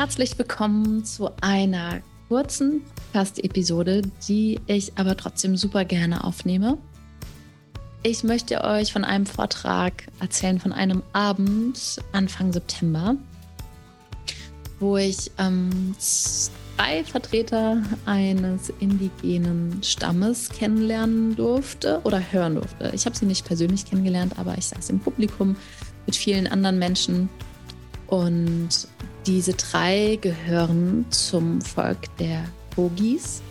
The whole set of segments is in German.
Herzlich willkommen zu einer kurzen Podcast-Episode, die ich aber trotzdem super gerne aufnehme. Ich möchte euch von einem Vortrag erzählen, von einem Abend Anfang September, wo ich ähm, zwei Vertreter eines indigenen Stammes kennenlernen durfte oder hören durfte. Ich habe sie nicht persönlich kennengelernt, aber ich saß im Publikum mit vielen anderen Menschen und diese drei gehören zum Volk der Kogis.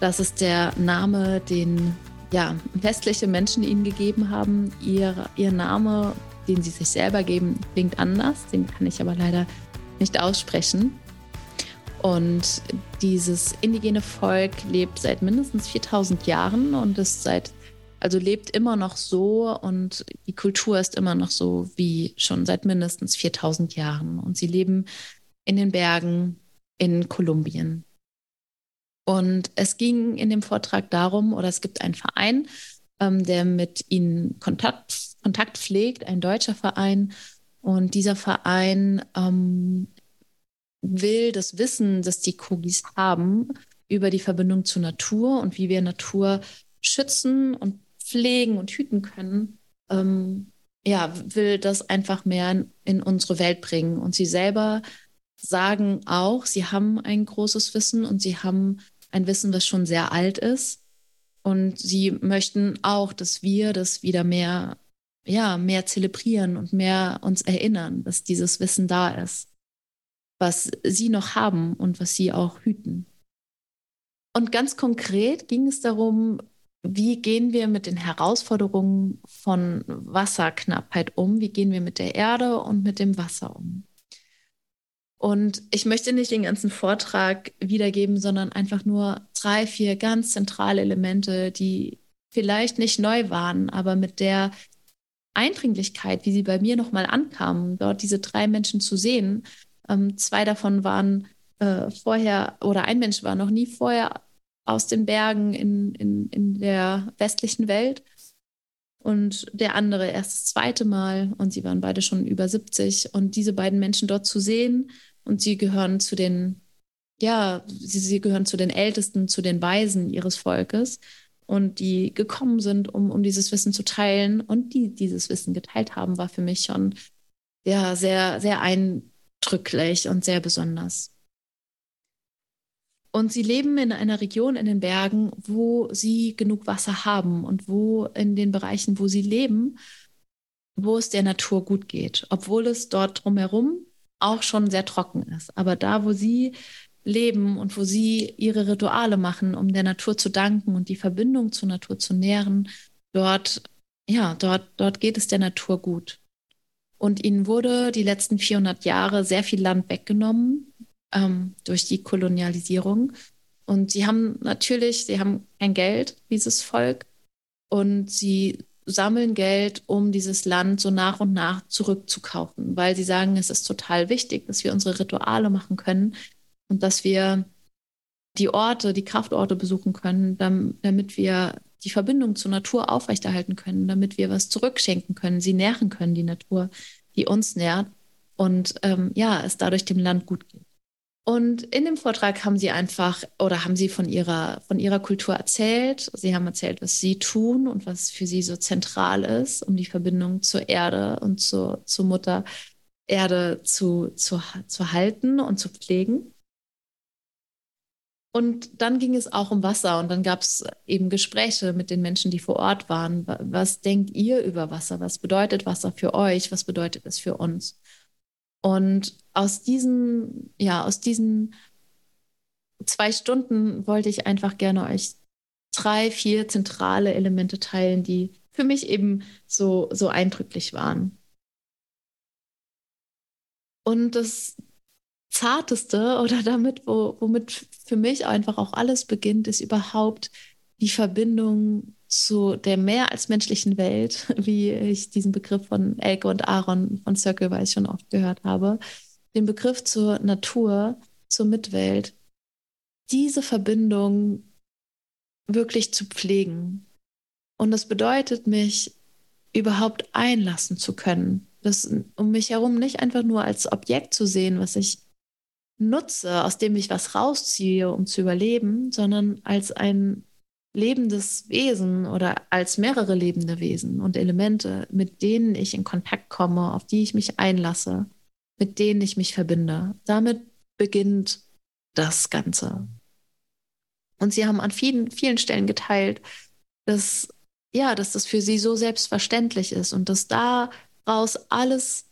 Das ist der Name, den ja, westliche Menschen ihnen gegeben haben. Ihr, ihr Name, den sie sich selber geben, klingt anders. Den kann ich aber leider nicht aussprechen. Und dieses indigene Volk lebt seit mindestens 4000 Jahren und ist seit also lebt immer noch so und die Kultur ist immer noch so wie schon seit mindestens 4000 Jahren. Und sie leben in den Bergen in Kolumbien. Und es ging in dem Vortrag darum, oder es gibt einen Verein, ähm, der mit ihnen Kontakt, Kontakt pflegt, ein deutscher Verein. Und dieser Verein ähm, will das Wissen, das die Kogis haben, über die Verbindung zur Natur und wie wir Natur schützen und pflegen und hüten können, ähm, ja, will das einfach mehr in, in, unsere Welt bringen. Und sie selber sagen auch, sie haben ein großes Wissen und sie haben ein Wissen, was schon sehr alt ist. Und sie möchten auch, dass wir das wieder mehr, ja, mehr zelebrieren und mehr uns erinnern, dass dieses Wissen da ist, was sie noch haben und was sie auch hüten. Und ganz konkret ging es darum, wie gehen wir mit den Herausforderungen von Wasserknappheit um? Wie gehen wir mit der Erde und mit dem Wasser um? Und ich möchte nicht den ganzen Vortrag wiedergeben, sondern einfach nur drei, vier ganz zentrale Elemente, die vielleicht nicht neu waren, aber mit der Eindringlichkeit, wie sie bei mir nochmal ankamen, dort diese drei Menschen zu sehen. Ähm, zwei davon waren äh, vorher, oder ein Mensch war noch nie vorher aus den Bergen in, in, in der westlichen Welt. Und der andere erst das zweite Mal. Und sie waren beide schon über 70 und diese beiden Menschen dort zu sehen und sie gehören zu den, ja, sie, sie gehören zu den Ältesten, zu den Weisen ihres Volkes. Und die gekommen sind, um, um dieses Wissen zu teilen. Und die dieses Wissen geteilt haben, war für mich schon ja, sehr, sehr eindrücklich und sehr besonders. Und sie leben in einer Region in den Bergen, wo sie genug Wasser haben und wo in den Bereichen, wo sie leben, wo es der Natur gut geht, obwohl es dort drumherum auch schon sehr trocken ist. Aber da, wo sie leben und wo sie ihre Rituale machen, um der Natur zu danken und die Verbindung zur Natur zu nähren, dort, ja, dort, dort geht es der Natur gut. Und ihnen wurde die letzten 400 Jahre sehr viel Land weggenommen ähm, durch die Kolonialisierung. Und sie haben natürlich, sie haben kein Geld, dieses Volk, und sie sammeln Geld, um dieses Land so nach und nach zurückzukaufen, weil sie sagen, es ist total wichtig, dass wir unsere Rituale machen können und dass wir die Orte, die Kraftorte besuchen können, damit wir die Verbindung zur Natur aufrechterhalten können, damit wir was zurückschenken können, sie nähren können, die Natur, die uns nährt und ähm, ja, es dadurch dem Land gut geht. Und in dem Vortrag haben sie einfach oder haben sie von ihrer, von ihrer Kultur erzählt. Sie haben erzählt, was sie tun und was für sie so zentral ist, um die Verbindung zur Erde und zur, zur Mutter Erde zu, zu, zu halten und zu pflegen. Und dann ging es auch um Wasser und dann gab es eben Gespräche mit den Menschen, die vor Ort waren. Was denkt ihr über Wasser? Was bedeutet Wasser für euch? Was bedeutet es für uns? Und aus diesen, ja, aus diesen zwei Stunden wollte ich einfach gerne euch drei, vier zentrale Elemente teilen, die für mich eben so, so eindrücklich waren. Und das Zarteste oder damit, wo, womit für mich einfach auch alles beginnt, ist überhaupt die Verbindung zu der mehr als menschlichen Welt, wie ich diesen Begriff von Elke und Aaron von Circle Weiß schon oft gehört habe, den Begriff zur Natur, zur Mitwelt, diese Verbindung wirklich zu pflegen. Und das bedeutet, mich überhaupt einlassen zu können, das um mich herum nicht einfach nur als Objekt zu sehen, was ich nutze, aus dem ich was rausziehe, um zu überleben, sondern als ein lebendes Wesen oder als mehrere lebende Wesen und Elemente, mit denen ich in Kontakt komme, auf die ich mich einlasse, mit denen ich mich verbinde. Damit beginnt das Ganze. Und sie haben an vielen, vielen Stellen geteilt, dass, ja, dass das für sie so selbstverständlich ist und dass daraus alles,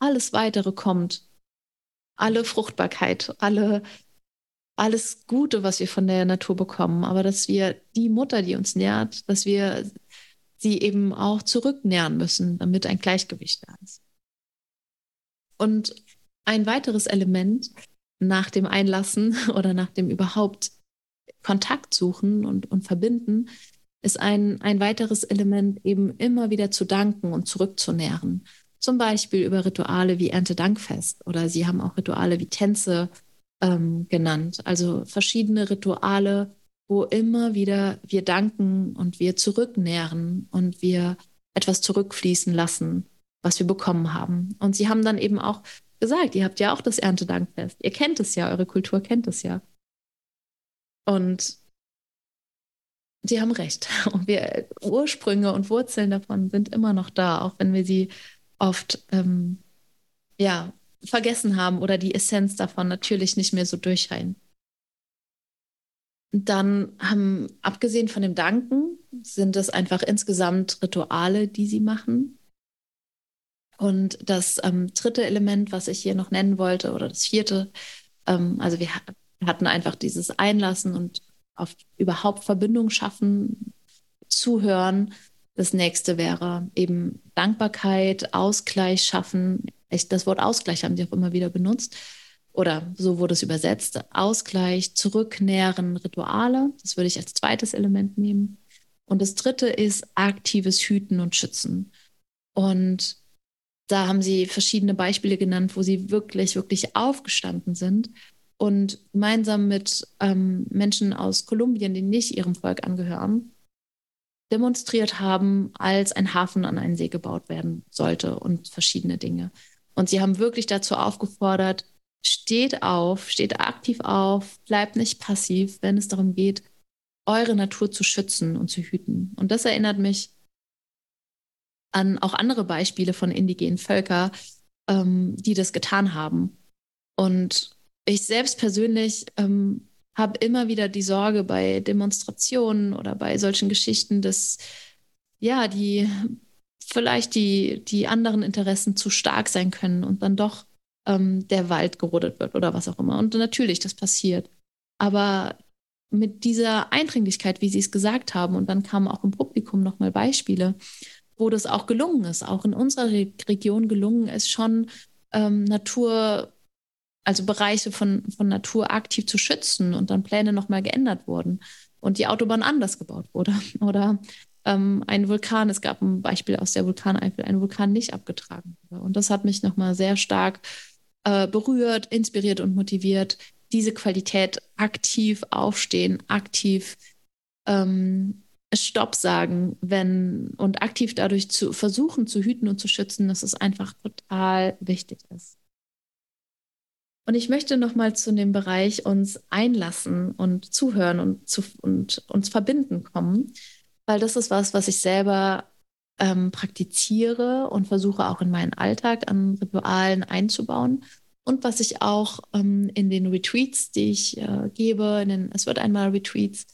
alles weitere kommt. Alle Fruchtbarkeit, alle, alles Gute, was wir von der Natur bekommen, aber dass wir die Mutter, die uns nährt, dass wir sie eben auch zurücknähren müssen, damit ein Gleichgewicht da ist. Und ein weiteres Element nach dem Einlassen oder nach dem überhaupt Kontakt suchen und, und verbinden, ist ein, ein weiteres Element eben immer wieder zu danken und zurückzunähren. Zum Beispiel über Rituale wie Erntedankfest oder sie haben auch Rituale wie Tänze ähm, genannt. Also verschiedene Rituale, wo immer wieder wir danken und wir zurücknähren und wir etwas zurückfließen lassen, was wir bekommen haben. Und sie haben dann eben auch gesagt, ihr habt ja auch das Erntedankfest. Ihr kennt es ja, eure Kultur kennt es ja. Und sie haben recht. Und wir, Ursprünge und Wurzeln davon sind immer noch da, auch wenn wir sie oft ähm, ja, vergessen haben oder die Essenz davon natürlich nicht mehr so durchscheinen. Dann haben, abgesehen von dem Danken, sind es einfach insgesamt Rituale, die sie machen. Und das ähm, dritte Element, was ich hier noch nennen wollte, oder das vierte, ähm, also wir hatten einfach dieses Einlassen und auf überhaupt Verbindung schaffen, zuhören. Das nächste wäre eben Dankbarkeit, Ausgleich schaffen. Ich, das Wort Ausgleich haben sie auch immer wieder benutzt. Oder so wurde es übersetzt. Ausgleich, zurücknähren, Rituale. Das würde ich als zweites Element nehmen. Und das dritte ist aktives Hüten und Schützen. Und da haben sie verschiedene Beispiele genannt, wo sie wirklich, wirklich aufgestanden sind und gemeinsam mit ähm, Menschen aus Kolumbien, die nicht ihrem Volk angehören, demonstriert haben, als ein Hafen an einen See gebaut werden sollte und verschiedene Dinge. Und sie haben wirklich dazu aufgefordert, steht auf, steht aktiv auf, bleibt nicht passiv, wenn es darum geht, eure Natur zu schützen und zu hüten. Und das erinnert mich an auch andere Beispiele von indigenen Völkern, ähm, die das getan haben. Und ich selbst persönlich ähm, habe immer wieder die Sorge bei Demonstrationen oder bei solchen Geschichten, dass ja, die vielleicht die, die anderen Interessen zu stark sein können und dann doch ähm, der Wald gerodet wird oder was auch immer. Und natürlich, das passiert. Aber mit dieser Eindringlichkeit, wie Sie es gesagt haben, und dann kamen auch im Publikum nochmal Beispiele, wo das auch gelungen ist, auch in unserer Re Region gelungen ist, schon ähm, Natur also Bereiche von, von Natur aktiv zu schützen und dann Pläne nochmal geändert wurden und die Autobahn anders gebaut wurde. Oder ähm, ein Vulkan, es gab ein Beispiel aus der Vulkaneifel, ein Vulkan nicht abgetragen wurde. Und das hat mich nochmal sehr stark äh, berührt, inspiriert und motiviert, diese Qualität aktiv aufstehen, aktiv ähm, Stopp sagen, wenn und aktiv dadurch zu versuchen zu hüten und zu schützen, dass es einfach total wichtig ist. Und ich möchte nochmal zu dem Bereich uns einlassen und zuhören und, zu, und uns verbinden kommen, weil das ist was, was ich selber ähm, praktiziere und versuche auch in meinen Alltag an Ritualen einzubauen und was ich auch ähm, in den Retreats, die ich äh, gebe, in den Es wird einmal Retreats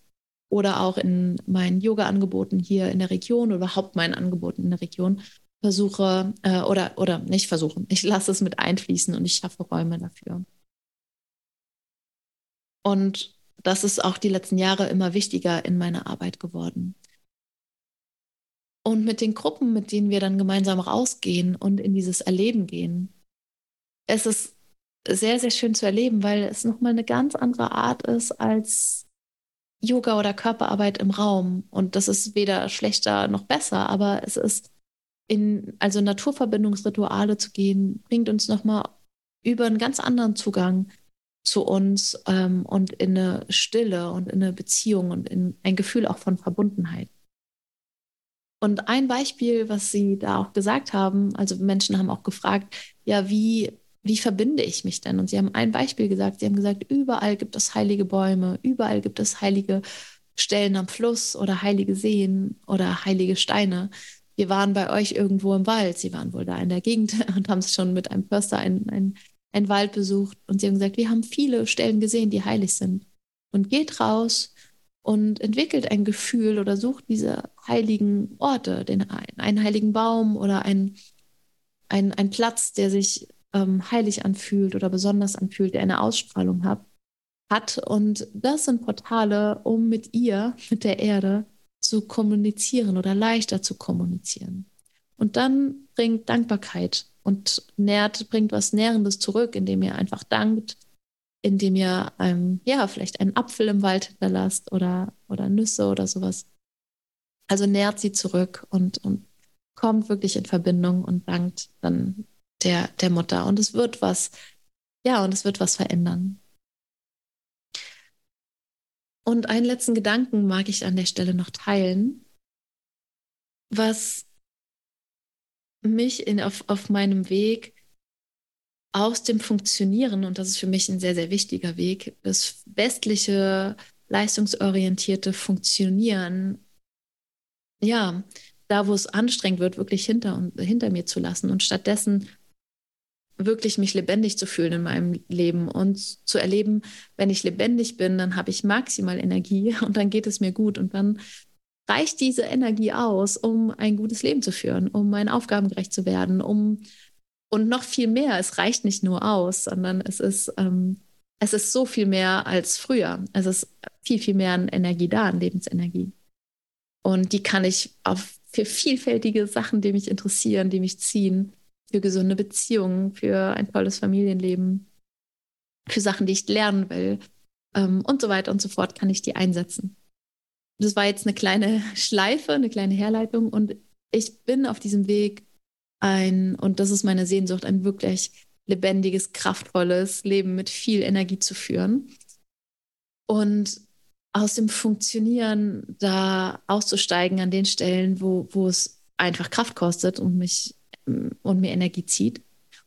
oder auch in meinen Yoga-Angeboten hier in der Region oder überhaupt meinen Angeboten in der Region versuche äh, oder, oder nicht versuchen, ich lasse es mit einfließen und ich schaffe Räume dafür. Und das ist auch die letzten Jahre immer wichtiger in meiner Arbeit geworden. Und mit den Gruppen, mit denen wir dann gemeinsam rausgehen und in dieses Erleben gehen, es ist sehr, sehr schön zu erleben, weil es nochmal eine ganz andere Art ist als Yoga oder Körperarbeit im Raum. Und das ist weder schlechter noch besser, aber es ist in, also Naturverbindungsrituale zu gehen, bringt uns nochmal über einen ganz anderen Zugang zu uns ähm, und in eine Stille und in eine Beziehung und in ein Gefühl auch von Verbundenheit. Und ein Beispiel, was Sie da auch gesagt haben, also Menschen haben auch gefragt, ja, wie, wie verbinde ich mich denn? Und Sie haben ein Beispiel gesagt, Sie haben gesagt, überall gibt es heilige Bäume, überall gibt es heilige Stellen am Fluss oder heilige Seen oder heilige Steine. Wir waren bei euch irgendwo im Wald, Sie waren wohl da in der Gegend und haben schon mit einem Förster ein, ein einen Wald besucht und sie haben gesagt, wir haben viele Stellen gesehen, die heilig sind. Und geht raus und entwickelt ein Gefühl oder sucht diese heiligen Orte, den, einen heiligen Baum oder einen, einen, einen Platz, der sich ähm, heilig anfühlt oder besonders anfühlt, der eine Ausstrahlung hat, hat. Und das sind Portale, um mit ihr, mit der Erde, zu kommunizieren oder leichter zu kommunizieren. Und dann bringt Dankbarkeit und nährt, bringt was Nährendes zurück, indem ihr einfach dankt, indem ihr ähm, ja vielleicht einen Apfel im Wald hinterlasst oder, oder Nüsse oder sowas. Also nährt sie zurück und, und kommt wirklich in Verbindung und dankt dann der, der Mutter. Und es wird was, ja, und es wird was verändern. Und einen letzten Gedanken mag ich an der Stelle noch teilen, was mich in, auf, auf meinem Weg aus dem Funktionieren, und das ist für mich ein sehr, sehr wichtiger Weg, das westliche, leistungsorientierte Funktionieren, ja, da wo es anstrengend wird, wirklich hinter, und, hinter mir zu lassen und stattdessen wirklich mich lebendig zu fühlen in meinem Leben und zu erleben, wenn ich lebendig bin, dann habe ich maximal Energie und dann geht es mir gut. Und dann reicht diese Energie aus, um ein gutes Leben zu führen, um meinen Aufgaben gerecht zu werden, um und noch viel mehr. Es reicht nicht nur aus, sondern es ist, ähm, es ist so viel mehr als früher. Es ist viel, viel mehr an Energie da, an Lebensenergie. Und die kann ich auf für vielfältige Sachen, die mich interessieren, die mich ziehen, für gesunde Beziehungen, für ein tolles Familienleben, für Sachen, die ich lernen will ähm, und so weiter und so fort, kann ich die einsetzen das war jetzt eine kleine Schleife, eine kleine Herleitung. Und ich bin auf diesem Weg ein, und das ist meine Sehnsucht, ein wirklich lebendiges, kraftvolles Leben mit viel Energie zu führen. Und aus dem Funktionieren da auszusteigen an den Stellen, wo, wo es einfach Kraft kostet und mich und mir Energie zieht.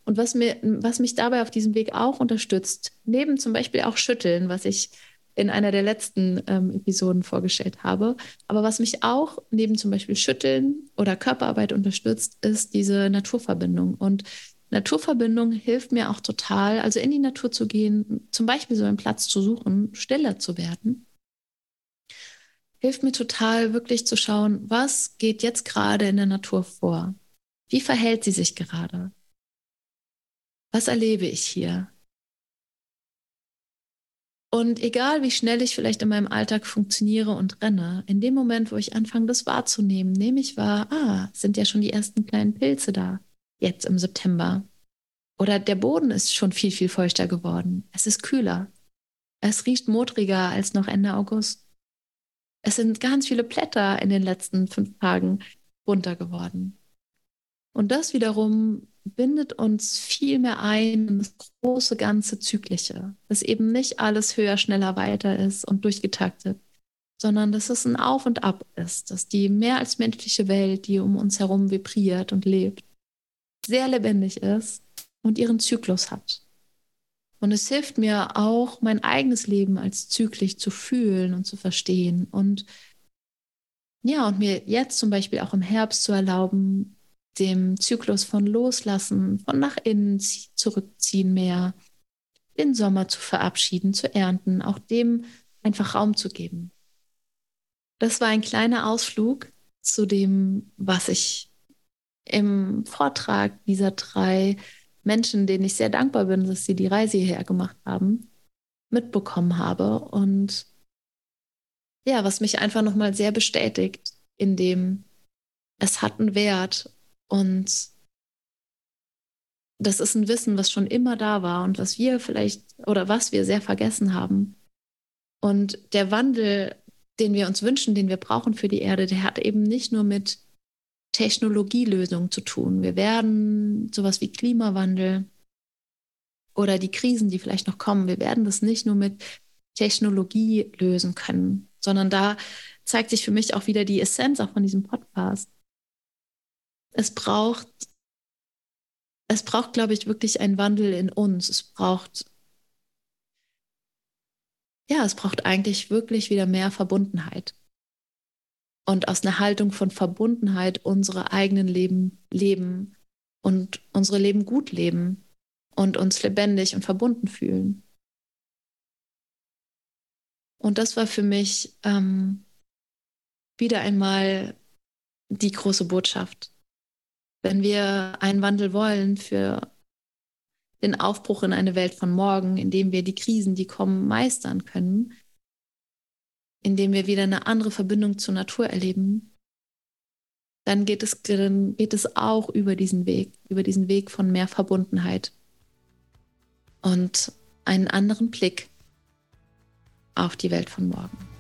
Und was, mir, was mich dabei auf diesem Weg auch unterstützt, neben zum Beispiel auch Schütteln, was ich in einer der letzten ähm, Episoden vorgestellt habe. Aber was mich auch neben zum Beispiel Schütteln oder Körperarbeit unterstützt, ist diese Naturverbindung. Und Naturverbindung hilft mir auch total, also in die Natur zu gehen, zum Beispiel so einen Platz zu suchen, stiller zu werden. Hilft mir total, wirklich zu schauen, was geht jetzt gerade in der Natur vor? Wie verhält sie sich gerade? Was erlebe ich hier? Und egal, wie schnell ich vielleicht in meinem Alltag funktioniere und renne, in dem Moment, wo ich anfange, das wahrzunehmen, nehme ich wahr, ah, sind ja schon die ersten kleinen Pilze da, jetzt im September. Oder der Boden ist schon viel, viel feuchter geworden. Es ist kühler. Es riecht modriger als noch Ende August. Es sind ganz viele Blätter in den letzten fünf Tagen runter geworden. Und das wiederum bindet uns viel mehr ein in das große ganze Zyklische, dass eben nicht alles höher, schneller, weiter ist und durchgetaktet, sondern dass es ein Auf und Ab ist, dass die mehr als menschliche Welt, die um uns herum vibriert und lebt, sehr lebendig ist und ihren Zyklus hat. Und es hilft mir auch, mein eigenes Leben als zyklisch zu fühlen und zu verstehen und ja, und mir jetzt zum Beispiel auch im Herbst zu erlauben, dem Zyklus von Loslassen, von nach innen zurückziehen mehr, den Sommer zu verabschieden, zu ernten, auch dem einfach Raum zu geben. Das war ein kleiner Ausflug zu dem, was ich im Vortrag dieser drei Menschen, denen ich sehr dankbar bin, dass sie die Reise hierher gemacht haben, mitbekommen habe und ja, was mich einfach nochmal sehr bestätigt, in dem es hat einen Wert und das ist ein Wissen, was schon immer da war und was wir vielleicht oder was wir sehr vergessen haben. Und der Wandel, den wir uns wünschen, den wir brauchen für die Erde, der hat eben nicht nur mit Technologielösungen zu tun. Wir werden sowas wie Klimawandel oder die Krisen, die vielleicht noch kommen, wir werden das nicht nur mit Technologie lösen können, sondern da zeigt sich für mich auch wieder die Essenz auch von diesem Podcast. Es braucht, es braucht, glaube ich, wirklich einen Wandel in uns. Es braucht, ja, es braucht eigentlich wirklich wieder mehr Verbundenheit. Und aus einer Haltung von Verbundenheit unsere eigenen Leben leben und unsere Leben gut leben und uns lebendig und verbunden fühlen. Und das war für mich ähm, wieder einmal die große Botschaft. Wenn wir einen Wandel wollen für den Aufbruch in eine Welt von morgen, in dem wir die Krisen, die kommen, meistern können, in dem wir wieder eine andere Verbindung zur Natur erleben, dann geht es, dann geht es auch über diesen Weg, über diesen Weg von mehr Verbundenheit und einen anderen Blick auf die Welt von morgen.